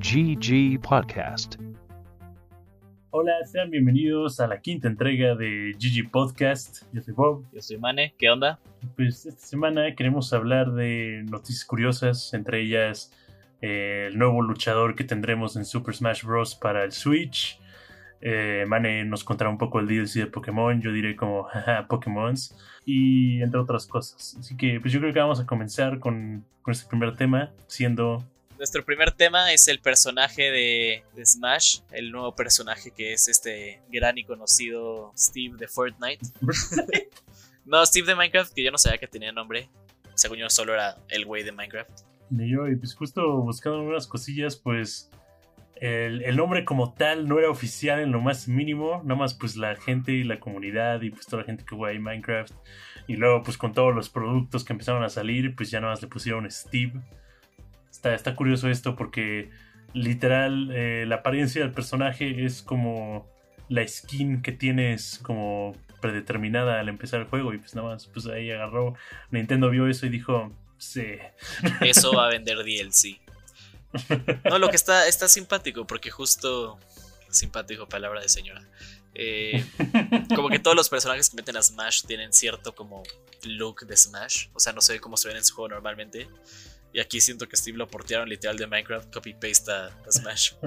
GG Podcast. Hola, sean bienvenidos a la quinta entrega de GG Podcast. Yo soy Bob. Yo soy Mane, ¿qué onda? Pues esta semana queremos hablar de noticias curiosas, entre ellas eh, el nuevo luchador que tendremos en Super Smash Bros. para el Switch. Eh, Mane nos contará un poco el DLC de Pokémon, yo diré como jaja, Pokémons y entre otras cosas. Así que pues yo creo que vamos a comenzar con, con este primer tema, siendo Nuestro primer tema es el personaje de, de Smash, el nuevo personaje que es este gran y conocido Steve de Fortnite. no, Steve de Minecraft, que yo no sabía que tenía nombre. Según yo, solo era el güey de Minecraft. Y yo, y pues justo buscando unas cosillas, pues el, el nombre como tal no era oficial en lo más mínimo, nada más pues la gente y la comunidad y pues toda la gente que juega ahí Minecraft. Y luego pues con todos los productos que empezaron a salir, pues ya nada más le pusieron Steve. Está, está curioso esto porque literal eh, la apariencia del personaje es como la skin que tienes como predeterminada al empezar el juego y pues nada más pues ahí agarró Nintendo vio eso y dijo sí Eso va a vender DLC. No, lo que está, está simpático, porque justo. Simpático, palabra de señora. Eh, como que todos los personajes que meten a Smash tienen cierto como look de Smash. O sea, no sé cómo se ven en su juego normalmente. Y aquí siento que Steve lo portearon literal de Minecraft, copy paste a, Smash.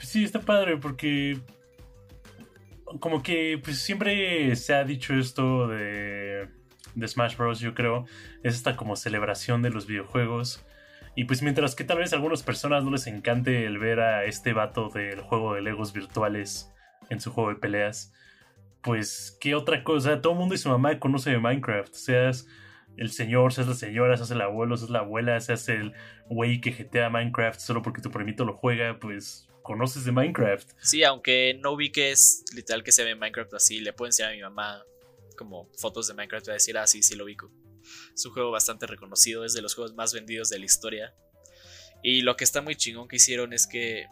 Pues, sí, está padre porque como que pues siempre se ha dicho esto de, de Smash Bros. Yo creo es esta como celebración de los videojuegos. Y pues mientras que tal vez a algunas personas no les encante el ver a este vato del juego de Legos virtuales en su juego de peleas, pues qué otra cosa, todo el mundo y su mamá conoce de Minecraft, seas el señor, seas la señora, seas el abuelo, seas la abuela, seas el güey que jetea Minecraft solo porque tu primito lo juega, pues conoces de Minecraft. Sí, aunque no ubiques literal que se ve Minecraft así, le puedo enseñar a mi mamá como fotos de Minecraft y decir, ah, sí, sí lo ubico. Es un juego bastante reconocido, es de los juegos más vendidos de la historia. Y lo que está muy chingón que hicieron es que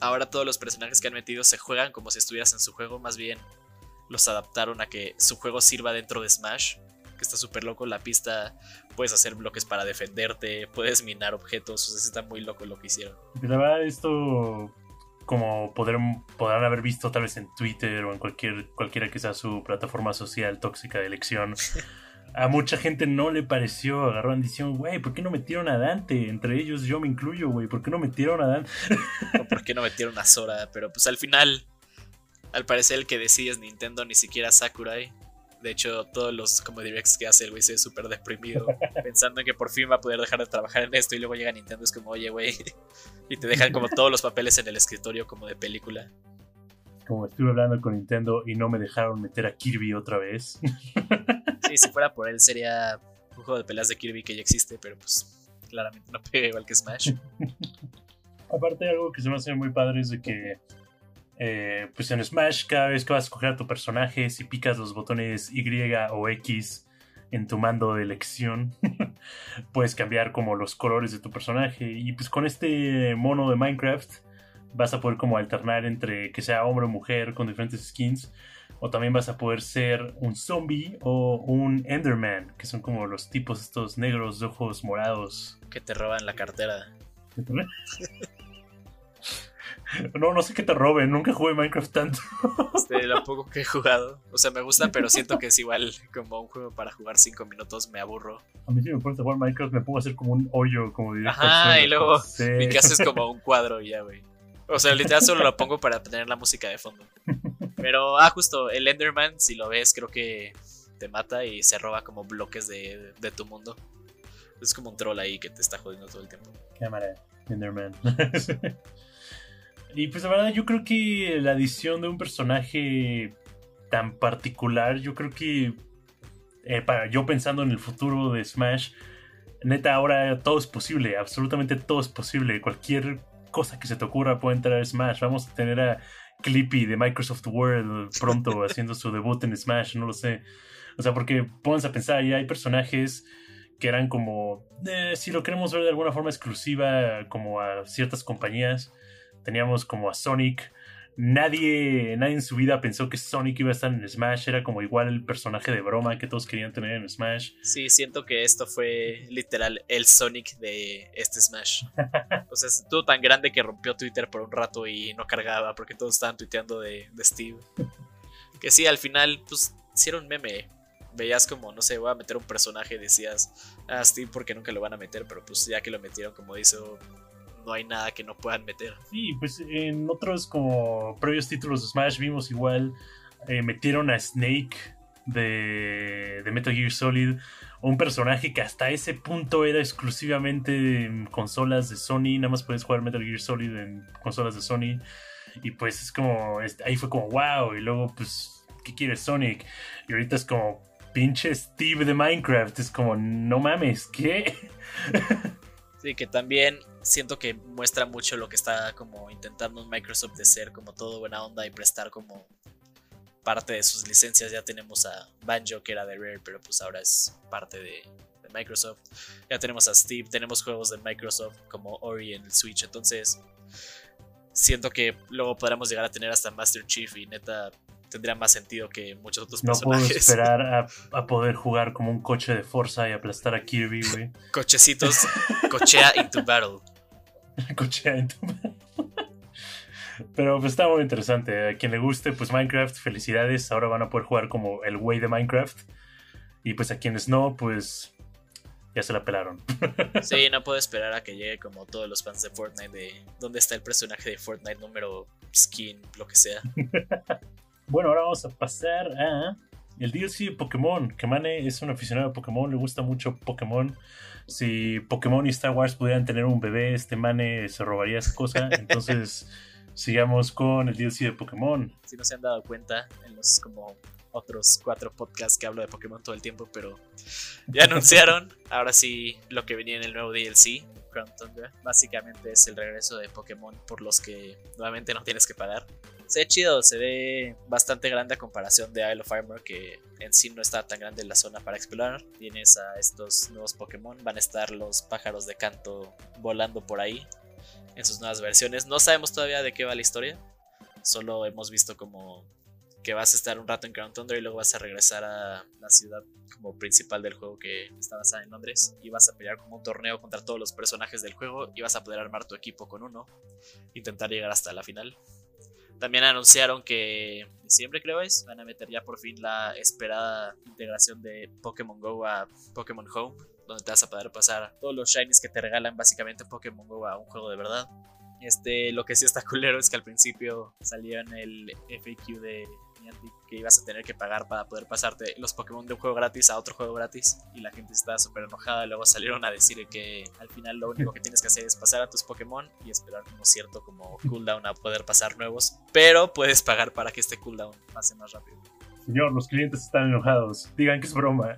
ahora todos los personajes que han metido se juegan como si estuvieras en su juego, más bien los adaptaron a que su juego sirva dentro de Smash, que está súper loco. La pista puedes hacer bloques para defenderte, puedes minar objetos, o sea, está muy loco lo que hicieron. La verdad, esto, como poder, podrán haber visto tal vez en Twitter o en cualquier, cualquiera que sea su plataforma social tóxica de elección, a mucha gente no le pareció. Agarraron diciendo, güey, ¿por qué no metieron a Dante? Entre ellos yo me incluyo, güey, ¿por qué no metieron a Dante? O por qué no metieron a Sora, pero pues al final, al parecer el que decide es Nintendo, ni siquiera Sakurai. De hecho, todos los como directs que hace el güey se ve súper deprimido, pensando en que por fin va a poder dejar de trabajar en esto y luego llega Nintendo es como, oye, güey, y te dejan como todos los papeles en el escritorio como de película. Como estuve hablando con Nintendo y no me dejaron meter a Kirby otra vez. Sí, si fuera por él sería un juego de peleas de Kirby que ya existe, pero pues claramente no pega igual que Smash. Aparte, algo que se me hace muy padre es de que, eh, pues en Smash, cada vez que vas a escoger a tu personaje, si picas los botones Y o X en tu mando de elección, puedes cambiar como los colores de tu personaje. Y pues con este mono de Minecraft, vas a poder como alternar entre que sea hombre o mujer con diferentes skins. O también vas a poder ser un zombie o un Enderman, que son como los tipos estos negros de ojos morados. Que te roban la cartera. No, no sé qué te roben, nunca jugué Minecraft tanto. De lo poco que he jugado. O sea, me gusta, pero siento que es igual como un juego para jugar 5 minutos, me aburro. A mí si me pones a jugar Minecraft me pongo a hacer como un hoyo, como al Ajá, y luego sí. mi casa es como un cuadro ya, güey. O sea, literal solo lo pongo para tener la música de fondo. Pero, ah, justo, el Enderman, si lo ves, creo que te mata y se roba como bloques de, de tu mundo. Es como un troll ahí que te está jodiendo todo el tiempo. Cámara, Enderman. y pues la verdad yo creo que la adición de un personaje tan particular, yo creo que eh, para yo pensando en el futuro de Smash, neta ahora todo es posible, absolutamente todo es posible, cualquier cosa que se te ocurra puede entrar a Smash, vamos a tener a Clippy de Microsoft World pronto haciendo su debut en Smash, no lo sé. O sea, porque pónganse a pensar, ya hay personajes que eran como, eh, si lo queremos ver de alguna forma exclusiva, como a ciertas compañías. Teníamos como a Sonic, nadie, nadie en su vida pensó que Sonic iba a estar en Smash. Era como igual el personaje de broma que todos querían tener en Smash. Sí, siento que esto fue literal el Sonic de este Smash. o sea, estuvo tan grande que rompió Twitter por un rato y no cargaba porque todos estaban tuiteando de, de Steve. Que sí, al final, pues, un meme. Veías como, no sé, voy a meter un personaje y decías, ah, Steve, porque nunca lo van a meter, pero pues ya que lo metieron, como hizo no hay nada que no puedan meter. Sí, pues en otros como previos títulos de Smash vimos igual, eh, metieron a Snake de, de Metal Gear Solid, un personaje que hasta ese punto era exclusivamente en consolas de Sony, nada más puedes jugar Metal Gear Solid en consolas de Sony. Y pues es como, ahí fue como, wow, y luego pues, ¿qué quiere Sonic? Y ahorita es como, pinche Steve de Minecraft, es como, no mames, ¿qué? Sí, que también siento que muestra mucho lo que está como intentando Microsoft de ser como todo buena onda y prestar como parte de sus licencias. Ya tenemos a Banjo que era de Rare, pero pues ahora es parte de, Microsoft. Ya tenemos a Steve, tenemos juegos de Microsoft como Ori en el Switch. Entonces siento que luego podremos llegar a tener hasta Master Chief y neta tendría más sentido que muchos otros no personajes. puedo esperar a, poder jugar como un coche de fuerza y aplastar a Kirby, güey. Cochecitos, cochea into battle. Cochea into battle. Pero pues está muy interesante. A quien le guste, pues Minecraft, felicidades. Ahora van a poder jugar como el güey de Minecraft. Y pues a quienes no, pues ya se la pelaron. Sí, no puedo esperar a que llegue como todos los fans de Fortnite de dónde está el personaje de Fortnite número skin, lo que sea. Bueno, ahora vamos a pasar a el DLC de Pokémon. Que Mane es un aficionado a Pokémon, le gusta mucho Pokémon. Si Pokémon y Star Wars pudieran tener un bebé, este Mane se robaría esa cosa. Entonces, sigamos con el DLC de Pokémon. Si no se han dado cuenta en los como otros cuatro podcasts que hablo de Pokémon todo el tiempo, pero ya anunciaron ahora sí lo que venía en el nuevo DLC. Básicamente es el regreso de Pokémon por los que nuevamente no tienes que pagar se ve chido, se ve bastante grande a comparación de Isle of Armor, que en sí no está tan grande la zona para explorar. Tienes a estos nuevos Pokémon, van a estar los pájaros de canto volando por ahí en sus nuevas versiones. No sabemos todavía de qué va la historia, solo hemos visto como que vas a estar un rato en Crown Thunder y luego vas a regresar a la ciudad como principal del juego que está basada en Londres y vas a pelear como un torneo contra todos los personajes del juego y vas a poder armar tu equipo con uno, intentar llegar hasta la final. También anunciaron que en diciembre creo es, van a meter ya por fin la esperada integración de Pokémon Go a Pokémon Home, donde te vas a poder pasar todos los shinies que te regalan básicamente Pokémon Go a un juego de verdad. Este, lo que sí está culero es que al principio salió en el FAQ de que ibas a tener que pagar para poder pasarte los Pokémon de un juego gratis a otro juego gratis y la gente estaba súper enojada. Luego salieron a decir que al final lo único que tienes que hacer es pasar a tus Pokémon y esperar como cierto como cooldown a poder pasar nuevos, pero puedes pagar para que este cooldown pase más rápido. Señor, los clientes están enojados. Digan que es broma.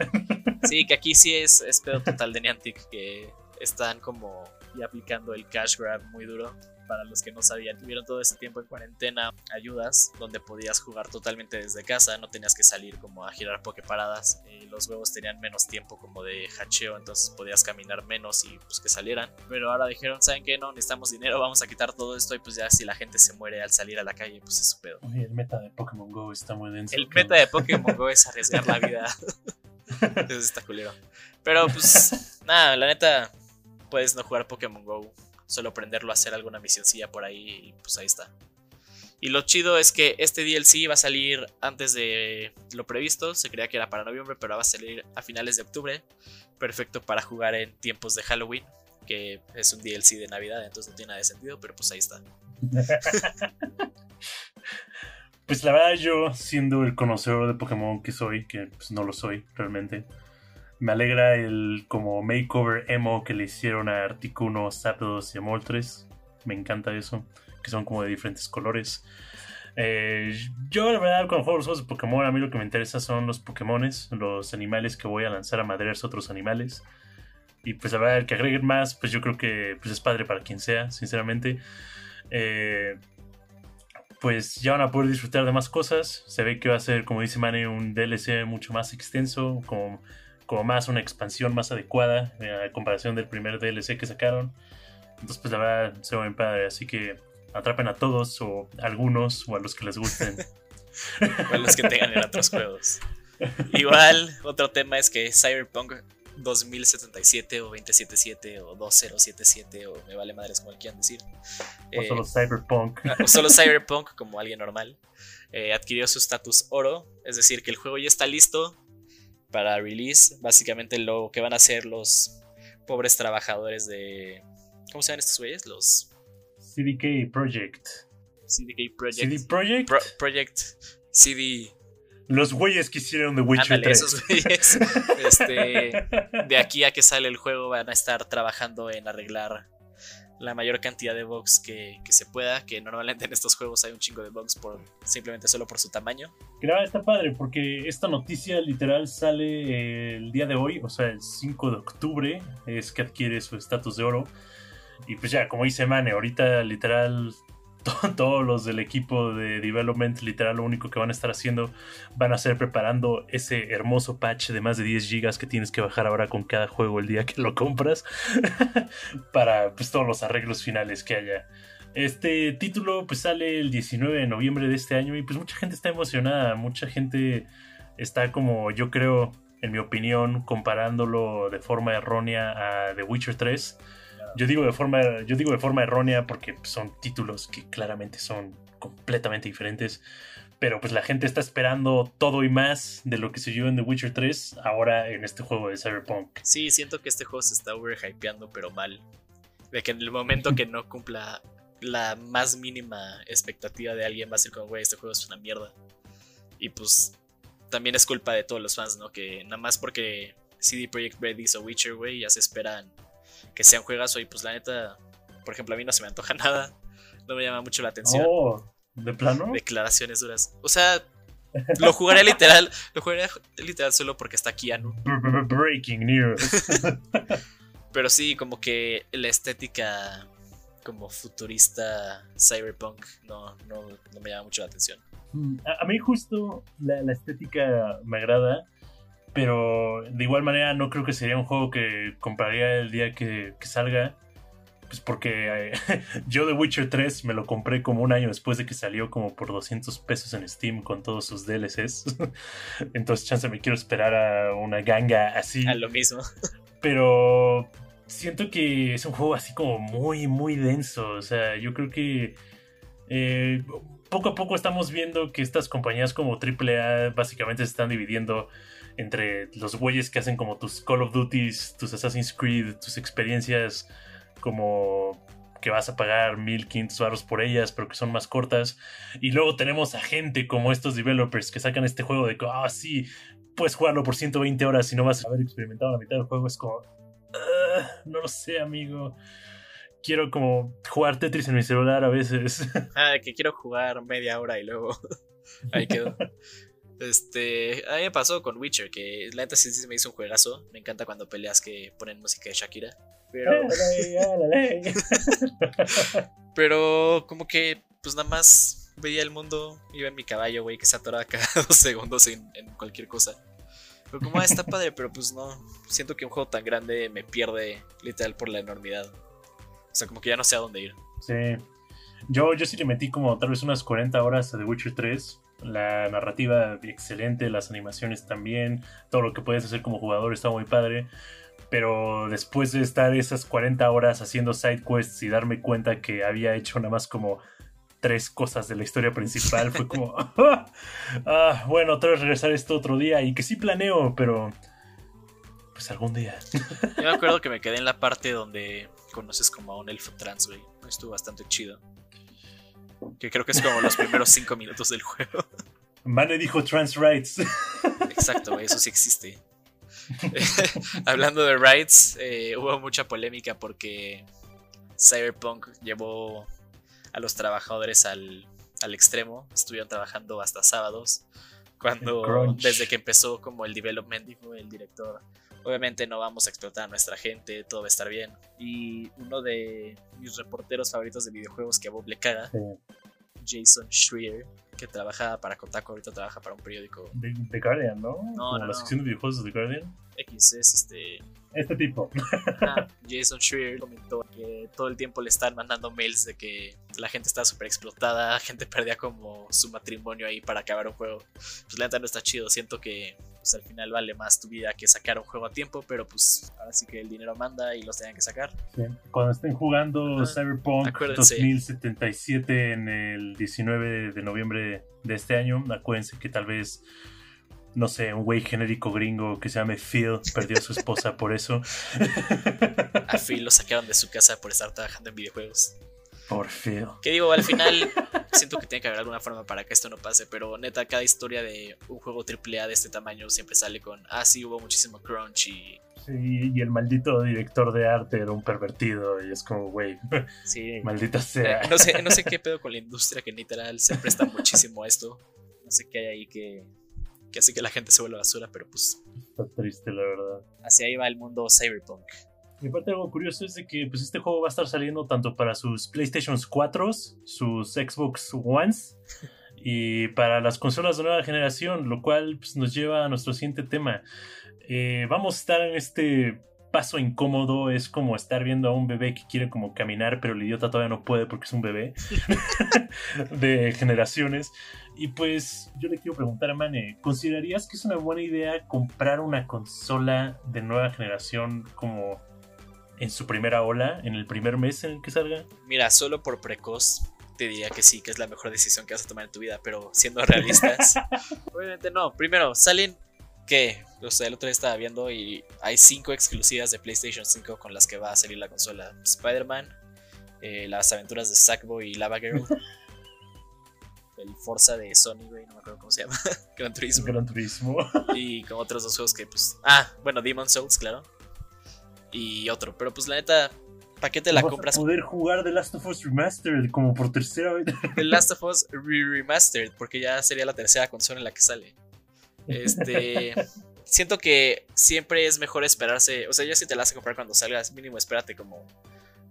Sí, que aquí sí es, es pedo total de Niantic, que están como y aplicando el cash grab muy duro para los que no sabían, tuvieron todo este tiempo en cuarentena ayudas donde podías jugar totalmente desde casa, no tenías que salir como a girar pokeparadas, y los huevos tenían menos tiempo como de hacheo, entonces podías caminar menos y pues que salieran. Pero ahora dijeron, ¿saben qué? No, necesitamos dinero, vamos a quitar todo esto y pues ya si la gente se muere al salir a la calle, pues es su pedo. Oye, el meta de Pokémon Go está muy denso. El meta de Pokémon Go es arriesgar la vida. Eso está culero. Pero pues nada, la neta, puedes no jugar Pokémon Go solo prenderlo a hacer alguna misioncilla por ahí y pues ahí está. Y lo chido es que este DLC va a salir antes de lo previsto, se creía que era para noviembre, pero va a salir a finales de octubre, perfecto para jugar en tiempos de Halloween, que es un DLC de Navidad, entonces no tiene nada de sentido, pero pues ahí está. pues la verdad yo, siendo el conocedor de Pokémon que soy, que pues no lo soy realmente, me alegra el como makeover emo que le hicieron a Articuno, Zapdos y Moltres. Me encanta eso, que son como de diferentes colores. Eh, yo, la verdad, cuando juego los juegos de Pokémon, a mí lo que me interesa son los Pokémones, los animales que voy a lanzar a madrearse otros animales. Y pues verdad, el que agreguen más, pues yo creo que pues, es padre para quien sea, sinceramente. Eh, pues ya van a poder disfrutar de más cosas. Se ve que va a ser, como dice Mane, un DLC mucho más extenso, como como más una expansión más adecuada eh, a comparación del primer DLC que sacaron. Entonces, pues la verdad, se ve bien padre. Así que atrapen a todos o a algunos o a los que les gusten. o a los que tengan en otros juegos. Igual, otro tema es que Cyberpunk 2077 o 2077 o 2077 o me vale madres como quieran decir. O solo eh, Cyberpunk. O solo Cyberpunk como alguien normal. Eh, adquirió su estatus oro, es decir, que el juego ya está listo para release. Básicamente lo que van a hacer los pobres trabajadores de... ¿Cómo se llaman estos güeyes? Los... CDK Project. CDK Project. CD Project. Project. CD los güeyes que hicieron The Witcher 3. Esos güeyes, este, de aquí a que sale el juego van a estar trabajando en arreglar la mayor cantidad de bugs que, se pueda, que normalmente en estos juegos hay un chingo de bugs por, simplemente solo por su tamaño. Claro, está padre porque esta noticia literal sale el día de hoy, o sea, el 5 de octubre es que adquiere su estatus de oro. Y pues ya, como dice Mane, ahorita literal todos los del equipo de development, literal, lo único que van a estar haciendo van a ser preparando ese hermoso patch de más de 10 gigas que tienes que bajar ahora con cada juego el día que lo compras para pues, todos los arreglos finales que haya. Este título pues sale el 19 de noviembre de este año y pues mucha gente está emocionada, mucha gente está como yo creo, en mi opinión, comparándolo de forma errónea a The Witcher 3 yo digo de forma, yo digo de forma errónea porque son títulos que claramente son completamente diferentes. Pero pues la gente está esperando todo y más de lo que se vio en The Witcher 3 ahora en este juego de Cyberpunk. Sí, siento que este juego se está overhypeando, pero mal. De que en el momento que no cumpla la más mínima expectativa de alguien va a ser como, güey, este juego es una mierda. Y pues también es culpa de todos los fans, ¿no? Que nada más porque CD Projekt Red hizo Witcher, güey, ya se esperan que sea un juegazo y pues la neta, por ejemplo, a mí no se me antoja nada, no me llama mucho la atención. Oh, ¿de plano? Declaraciones duras. O sea, lo jugaré literal, lo jugaré literal solo porque está Keanu. Breaking news. Pero sí, como que la estética como futurista cyberpunk no, no, no me llama mucho la atención. Mm, a, mí justo la, la, estética me agrada pero de igual manera no creo que sería un juego que compraría el día que, salga. Pues porque eh, yo The Witcher 3 me lo compré como un año después de que salió como por 200 pesos en Steam con todos sus DLCs. Entonces chance me quiero esperar a una ganga así. A lo mismo. Pero siento que es un juego así como muy, muy denso. O sea, yo creo que eh, poco a poco estamos viendo que estas compañías como AAA básicamente se están dividiendo entre los güeyes que hacen como tus Call of Duties, tus Assassin's Creed, tus experiencias como que vas a pagar 1500 baros por ellas, pero que son más cortas. Y luego tenemos a gente como estos developers que sacan este juego de que, ah, sí, puedes jugarlo por 120 horas y no vas a haber experimentado la mitad del juego. Es como, no lo sé, amigo. Quiero como jugar Tetris en mi celular a veces. Ah, que quiero jugar media hora y luego ahí quedó. Este, a mí me pasó con Witcher, que la neta sí, me hizo un juegazo. Me encanta cuando peleas que ponen música de Shakira. Pero. pero como que, pues nada más veía el mundo, iba en mi caballo, güey, que se atoraba cada dos segundos en, cualquier cosa. Pero como, ah, está padre, pero pues no. Siento que un juego tan grande me pierde literal por la enormidad. O sea, como que ya no sé a dónde ir. Sí. Yo, yo sí le metí como tal vez unas 40 horas a The Witcher 3 la narrativa excelente, las animaciones también, todo lo que puedes hacer como jugador está muy padre. Pero después de estar esas 40 horas haciendo side quests y darme cuenta que había hecho nada más como tres cosas de la historia principal, fue como, ah, bueno, otra vez regresar esto otro día y que sí planeo, pero pues algún día. Yo me acuerdo que me quedé en la parte donde conoces como a un elfo trans, güey. Estuvo bastante chido. Que creo que es como los primeros cinco minutos del juego. Mane dijo trans rights. Exacto, eso sí existe. Hablando de rights, eh, hubo mucha polémica porque Cyberpunk llevó a los trabajadores al, al extremo. Estuvieron trabajando hasta sábados. Cuando desde que empezó como el development dijo el director, obviamente no vamos a explotar a nuestra gente, todo va a estar bien. Y uno de mis reporteros favoritos de videojuegos que a Bob le caga, Jason Schreier, que trabaja para Kotaku, ahorita trabaja para un periódico. The, Guardian, ¿no? No, no, la sección de videojuegos de The Guardian. X es este. Este tipo. Jason Schreier comentó que todo el tiempo le están mandando mails de que la gente estaba súper explotada, la gente perdía como su matrimonio ahí para acabar un juego. Pues la neta no está chido, siento que pues, al final vale más tu vida que sacar un juego a tiempo, pero pues ahora sí que el dinero manda y los tengan que sacar. Sí. Cuando estén jugando Ajá. Cyberpunk Acuérdense. 2077 en el 19 de noviembre de este año, acuérdense que tal vez, no sé, un güey genérico gringo que se llame Phil perdió a su esposa por eso. A Phil lo sacaron de su casa por estar trabajando en videojuegos. Por Phil. Que digo, al final siento que tiene que haber alguna forma para que esto no pase, pero neta, cada historia de un juego AAA de este tamaño siempre sale con, ah, sí, hubo muchísimo crunch y... Sí, y el maldito director de arte era un pervertido y es como, güey, Sí, maldita sea. no sé, no sé qué pedo con la industria que literal se presta muchísimo a esto. No sé qué hay ahí que, que hace que la gente se vuelva basura, pero pues Está triste, la verdad. hacia ahí va el mundo cyberpunk. Y aparte algo curioso es de que pues, este juego va a estar saliendo tanto para sus PlayStation 4, sus Xbox Ones y para las consolas de nueva generación, lo cual pues, nos lleva a nuestro siguiente tema. Eh, vamos a estar en este paso incómodo, es como estar viendo a un bebé que quiere como caminar, pero el idiota todavía no puede porque es un bebé de generaciones. Y pues yo le quiero preguntar a Mane, ¿considerarías que es una buena idea comprar una consola de nueva generación como en su primera ola, en el primer mes en el que salga? Mira, solo por precoz te diría que sí, que es la mejor decisión que vas a tomar en tu vida, pero siendo realistas, obviamente no. Primero, salen que, o sea, el otro día estaba viendo y hay cinco exclusivas de PlayStation 5 con las que va a salir la consola: Spider-Man, eh, las aventuras de Sackboy y Lava Girl, el Forza de Sony, güey, no me acuerdo cómo se llama, Gran Turismo, Gran Turismo. y con otros dos juegos que, pues, ah, bueno, Demon Souls, claro, y otro, pero pues la neta. ¿Para qué te la Vas a compras? poder jugar The Last of Us Remastered como por tercera vez. The Last of Us Re- Remastered, porque ya sería la tercera consola en la que sale. Este. siento que siempre es mejor esperarse. O sea, ya si te la vas a comprar cuando salgas, mínimo espérate como,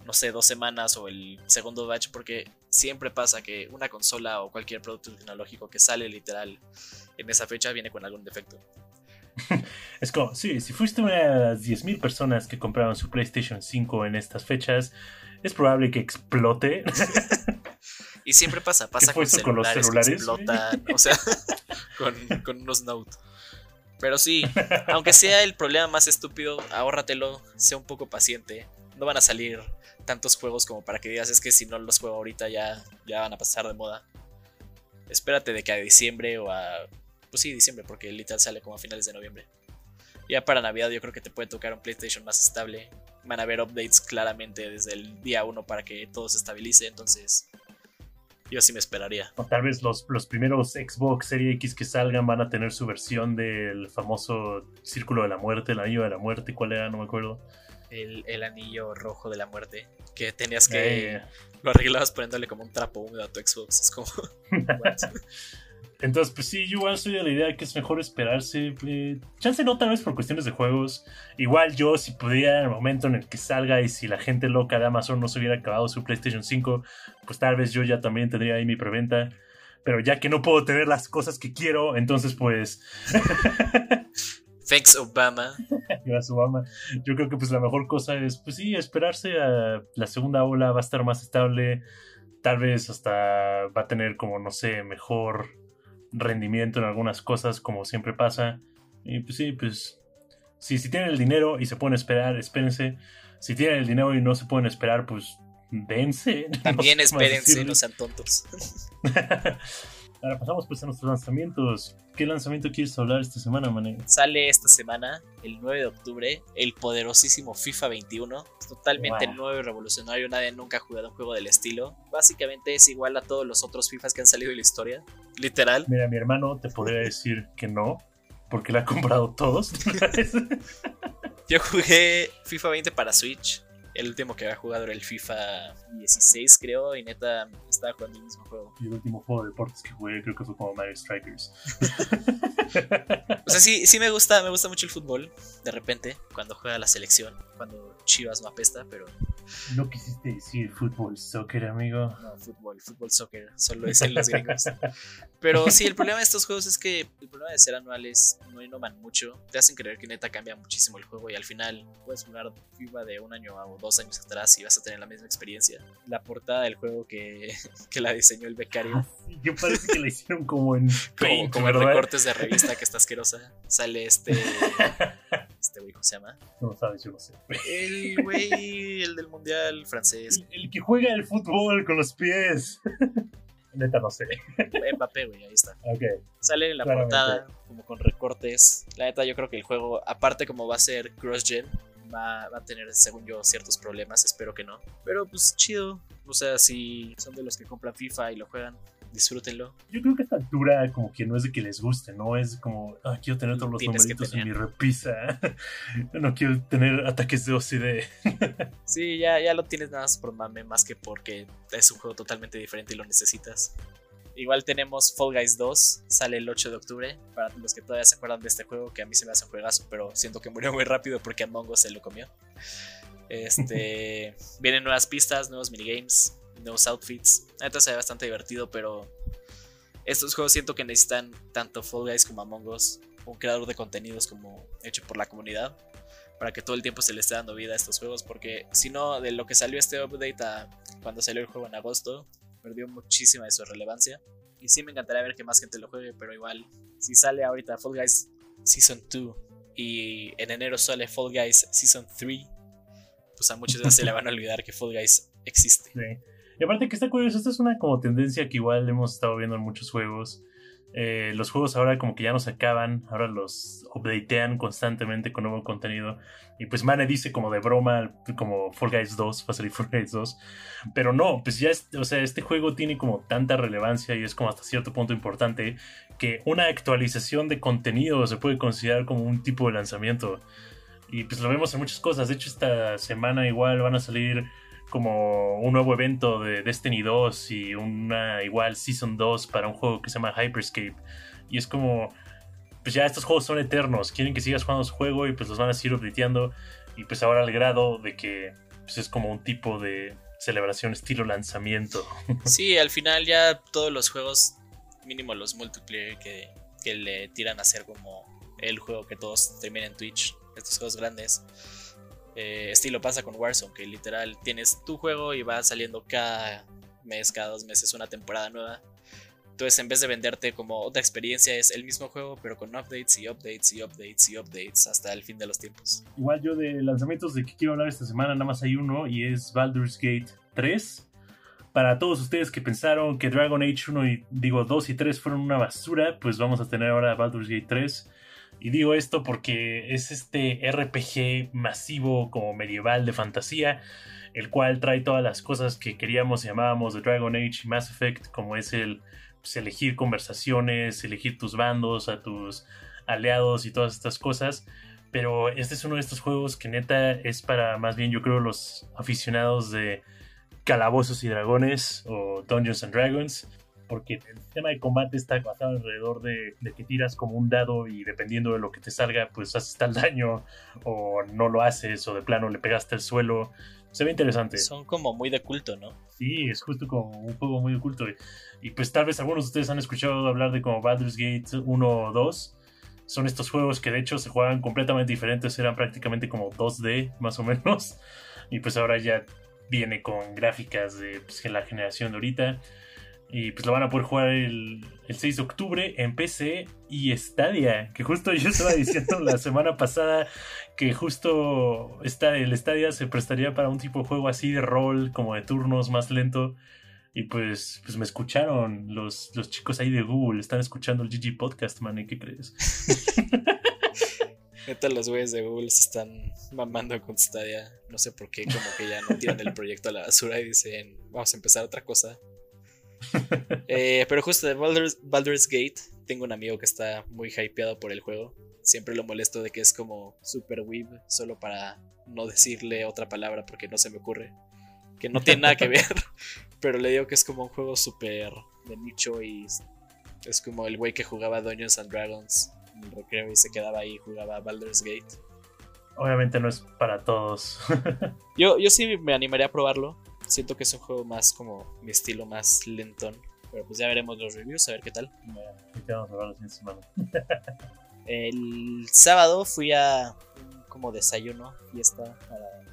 no sé, dos semanas o el segundo batch, porque siempre pasa que una consola o cualquier producto tecnológico que sale literal en esa fecha viene con algún defecto. Es como, sí, si fuiste una de las 10.000 personas que compraron su PlayStation 5 en estas fechas, es probable que explote. Y siempre pasa, pasa con los celulares, explotan, o sea, con, con unos Note. Pero sí, aunque sea el problema más estúpido, ahórratelo, sea un poco paciente. No van a salir tantos juegos como para que digas es que si no los juego ahorita ya, ya van a pasar de moda. Espérate de que a diciembre o a... Pues sí, diciembre, porque literal sale como a finales de noviembre. Ya para Navidad yo creo que te puede tocar un PlayStation más estable. Van a haber updates claramente desde el día 1 para que todo se estabilice, entonces yo sí me esperaría. O tal vez los, los primeros Xbox Series X que salgan van a tener su versión del famoso Círculo de la Muerte, el anillo de la muerte, ¿cuál era? No me acuerdo. El, el anillo rojo de la muerte. Que tenías que... Eh, Lo arreglabas poniéndole como un trapo húmedo a tu Xbox. Es como... Entonces, pues sí, yo igual soy de la idea que es mejor esperarse. eh, chance no tal vez por cuestiones de juegos. Igual yo, si pudiera en el momento en el que salga y si la gente loca de Amazon no se hubiera acabado su PlayStation 5, pues tal vez yo ya también tendría ahí mi preventa. Pero ya que no puedo tener las cosas que quiero, entonces pues, Thanks, Obama. gracias Obama, yo creo que pues la mejor cosa es, pues sí, esperarse a la segunda ola, va a estar más estable. Tal vez hasta va a tener como, no sé, mejor rendimiento en algunas cosas, como siempre pasa. Y pues sí, pues. Si, si tienen el dinero y se pueden esperar, espérense. Si tienen el dinero y no se pueden esperar, pues dense. También No sé cómo espérense, no sean tontos. Ahora pasamos pues a nuestros lanzamientos. ¿Qué lanzamiento quieres hablar esta semana, Mané? Sale esta semana, el 9 de octubre, el poderosísimo FIFA 21. Totalmente Wow. nuevo y revolucionario. Nadie nunca ha jugado un juego del estilo. Básicamente es igual a todos los otros FIFAs que han salido en la historia. Literal. Mira, mi hermano te podría decir que no, porque le ha comprado todos. Yo jugué FIFA 20 para Switch. El último que había jugado era el FIFA 16, creo. Y neta, estaba jugando el mismo juego. y el último juego de deportes que jugué creo que fue como Mario Strikers. O sea, sí, sí me gusta, me gusta mucho el fútbol. De repente, cuando juega la selección, cuando Chivas no apesta, pero No quisiste decir fútbol, soccer, amigo. No, fútbol, fútbol, soccer, solo dicen los gringos. Pero sí, el problema de estos juegos es que el problema de ser anuales no innovan mucho. Te hacen creer que neta cambia muchísimo el juego y al final puedes jugar FIFA de un año o dos años atrás y vas a tener la misma experiencia. La portada del juego que, que la diseñó el becario. Sí, que parece que la hicieron como en Como, Paint, como en recortes de revista que está asquerosa. Sale este. Este güey, ¿cómo se llama? No sabes, yo no sé. El güey, el del mundial francés. El, el que juega el fútbol con los pies. Neta, no sé. Mbappé, güey, ahí está. Ok. Sale en la Claramente. portada como con recortes. La neta, yo creo que el juego, aparte como va a ser cross-gen, va, va a tener, según yo, ciertos problemas. Espero que no. Pero pues chido. O sea, si son de los que compran FIFA y lo juegan, disfrútenlo. Yo creo que a esta altura como que no es de que les guste, ¿no? Es como, ah, quiero tener todos los numeritos en mi repisa. no quiero tener ataques de OCD. Sí, ya, ya lo tienes nada más por mame, más que porque es un juego totalmente diferente y lo necesitas. Igual tenemos Fall Guys 2, sale el 8 de octubre. Para los que todavía se acuerdan de este juego, que a mí se me hace un juegazo, pero siento que murió muy rápido porque Among Us se lo comió. Este, vienen nuevas pistas, nuevos minigames, nuevos outfits. Neta se ve bastante divertido, pero estos juegos siento que necesitan tanto Fall Guys como Among Us, un creador de contenidos como hecho por la comunidad, para que todo el tiempo se le esté dando vida a estos juegos, porque si no, de lo que salió este update a cuando salió el juego en agosto, perdió muchísima de su relevancia. Y sí me encantaría ver que más gente lo juegue, pero igual, si sale ahorita Fall Guys Season 2 y en enero sale Fall Guys Season 3, pues a muchos ya se le van a olvidar que Fall Guys existe. Y aparte que está curioso, esta es una como tendencia que igual hemos estado viendo en muchos juegos. Eh, los juegos ahora como que ya no se acaban, ahora los updatean constantemente con nuevo contenido. Y pues Mane dice como de broma, como Fall Guys 2, va a salir Fall Guys 2. Pero no, pues ya, o sea, este juego tiene como tanta relevancia y es como hasta cierto punto importante que una actualización de contenido se puede considerar como un tipo de lanzamiento. Y pues lo vemos en muchas cosas. De hecho, esta semana igual van a salir como un nuevo evento de Destiny 2 y una igual Season 2 para un juego que se llama Hyperscape. Y es como, pues ya estos juegos son eternos, quieren que sigas jugando su juego y pues los van a seguir updateando. Y pues ahora al grado de que pues es como un tipo de celebración estilo lanzamiento. Sí, al final ya todos los juegos, mínimo los multiplayer que, que le tiran a hacer como el juego que todos terminan en Twitch, estos juegos grandes. Eh, estilo pasa con Warzone, que literal tienes tu juego y va saliendo cada mes, cada dos meses una temporada nueva. Entonces, en vez de venderte como otra experiencia, es el mismo juego, pero con updates y updates y updates y updates hasta el fin de los tiempos. Igual yo de lanzamientos de que quiero hablar esta semana, nada más hay uno y es Baldur's Gate 3. Para todos ustedes que pensaron que Dragon Age 1 y digo 2 y 3 fueron una basura, pues vamos a tener ahora Baldur's Gate 3. Y digo esto porque es este RPG masivo como medieval de fantasía, el cual trae todas las cosas que queríamos y amábamos de Dragon Age y Mass Effect, como es el pues, elegir conversaciones, elegir tus bandos, a tus aliados y todas estas cosas. Pero este es uno de estos juegos que neta es para más bien yo creo los aficionados de calabozos y dragones o Dungeons and Dragons. Porque el sistema de combate está basado alrededor de, de que tiras como un dado y dependiendo de lo que te salga, pues haces tal daño o no lo haces o de plano le pegaste al suelo. Se ve interesante. Son como muy de culto, ¿no? Sí, es justo como un juego muy oculto. Y, y pues tal vez algunos de ustedes han escuchado hablar de como Baldur's Gate 1 o 2. Son estos juegos que de hecho se juegan completamente diferentes, eran prácticamente como 2D más o menos. Y pues ahora ya viene con gráficas de pues, la generación de ahorita. Y pues lo van a poder jugar el, el 6 de octubre en PC y Stadia. Que justo yo estaba diciendo la semana pasada que justo está, el Stadia se prestaría para un tipo de juego así de rol, como de turnos más lento. Y pues, pues me escucharon los, los chicos ahí de Google, están escuchando el GG Podcast, man, ¿y qué crees? Neta, los güeyes de Google se están mamando con Stadia. No sé por qué, como que ya no tiran el proyecto a la basura y dicen, vamos a empezar otra cosa. Eh, pero justo de Baldur's, Baldur's Gate, tengo un amigo que está muy hypeado por el juego. Siempre lo molesto de que es como super weeb, solo para no decirle otra palabra porque no se me ocurre. Que no tiene nada que ver. Pero le digo que es como un juego súper de nicho y es como el güey que jugaba Dungeons and Dragons en el recreo y se quedaba ahí y jugaba Baldur's Gate. obviamente no es para todos. yo, yo sí me animaría a probarlo. Siento que es un juego más como mi estilo más lentón. Pero pues ya veremos los reviews, a ver qué tal. El sábado fui a un como desayuno, fiesta para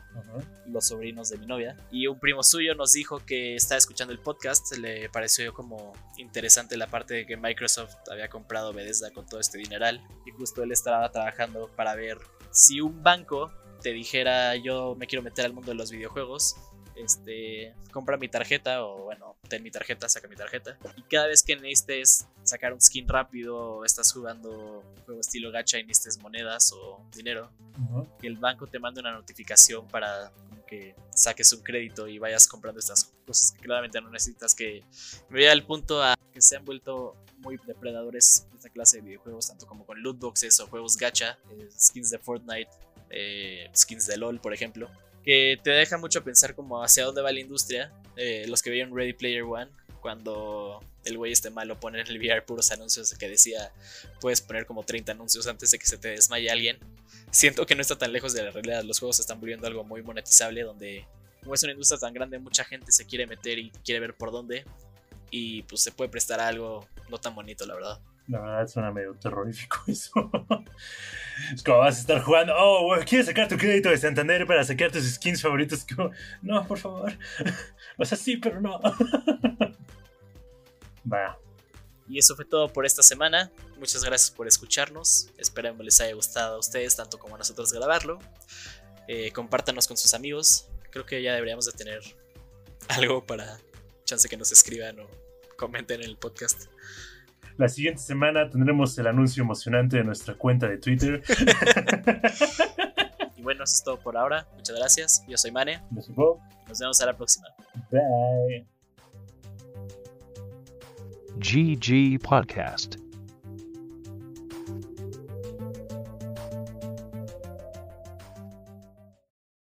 los sobrinos de mi novia. Y un primo suyo nos dijo que estaba escuchando el podcast, le pareció como interesante la parte de que Microsoft había comprado Bethesda con todo este dineral. Y justo él estaba trabajando para ver si un banco te dijera yo me quiero meter al mundo de los videojuegos, este, compra mi tarjeta o bueno, ten mi tarjeta, saca mi tarjeta. Y cada vez que necesites sacar un skin rápido estás jugando un juego estilo gacha y necesites monedas o dinero, que el banco te mande una notificación para que saques un crédito y vayas comprando estas cosas que claramente no necesitas que me vea al punto a que se han vuelto muy depredadores de esta clase de videojuegos, tanto como con loot boxes o juegos gacha, eh, skins de Fortnite, eh, skins de LOL, por ejemplo que te deja mucho pensar como hacia dónde va la industria. Eh, los que vieron Ready Player One, cuando el güey este malo pone en el VR puros anuncios que decía puedes poner como 30 anuncios antes de que se te desmaye alguien. Siento que no está tan lejos de la realidad. Los juegos están volviendo algo muy monetizable donde como es una industria tan grande mucha gente se quiere meter y quiere ver por dónde y pues se puede prestar algo no tan bonito la verdad. La verdad suena medio terrorífico eso. es como vas a estar jugando, oh, ¿quieres sacar tu crédito de Santander para sacar tus skins favoritos? No, por favor. o sea, sí, pero no. Va. Y eso fue todo por esta semana. Muchas gracias por escucharnos. Esperemos les haya gustado a ustedes tanto como a nosotros grabarlo. Eh, compártanos con sus amigos. Creo que ya deberíamos de tener algo para chance que nos escriban o comenten en el podcast. La siguiente semana tendremos el anuncio emocionante de nuestra cuenta de Twitter. y bueno, eso es todo por ahora. Muchas gracias. Yo soy Mane. Yo soy Bob. Nos vemos a la próxima. Bye. GG Podcast.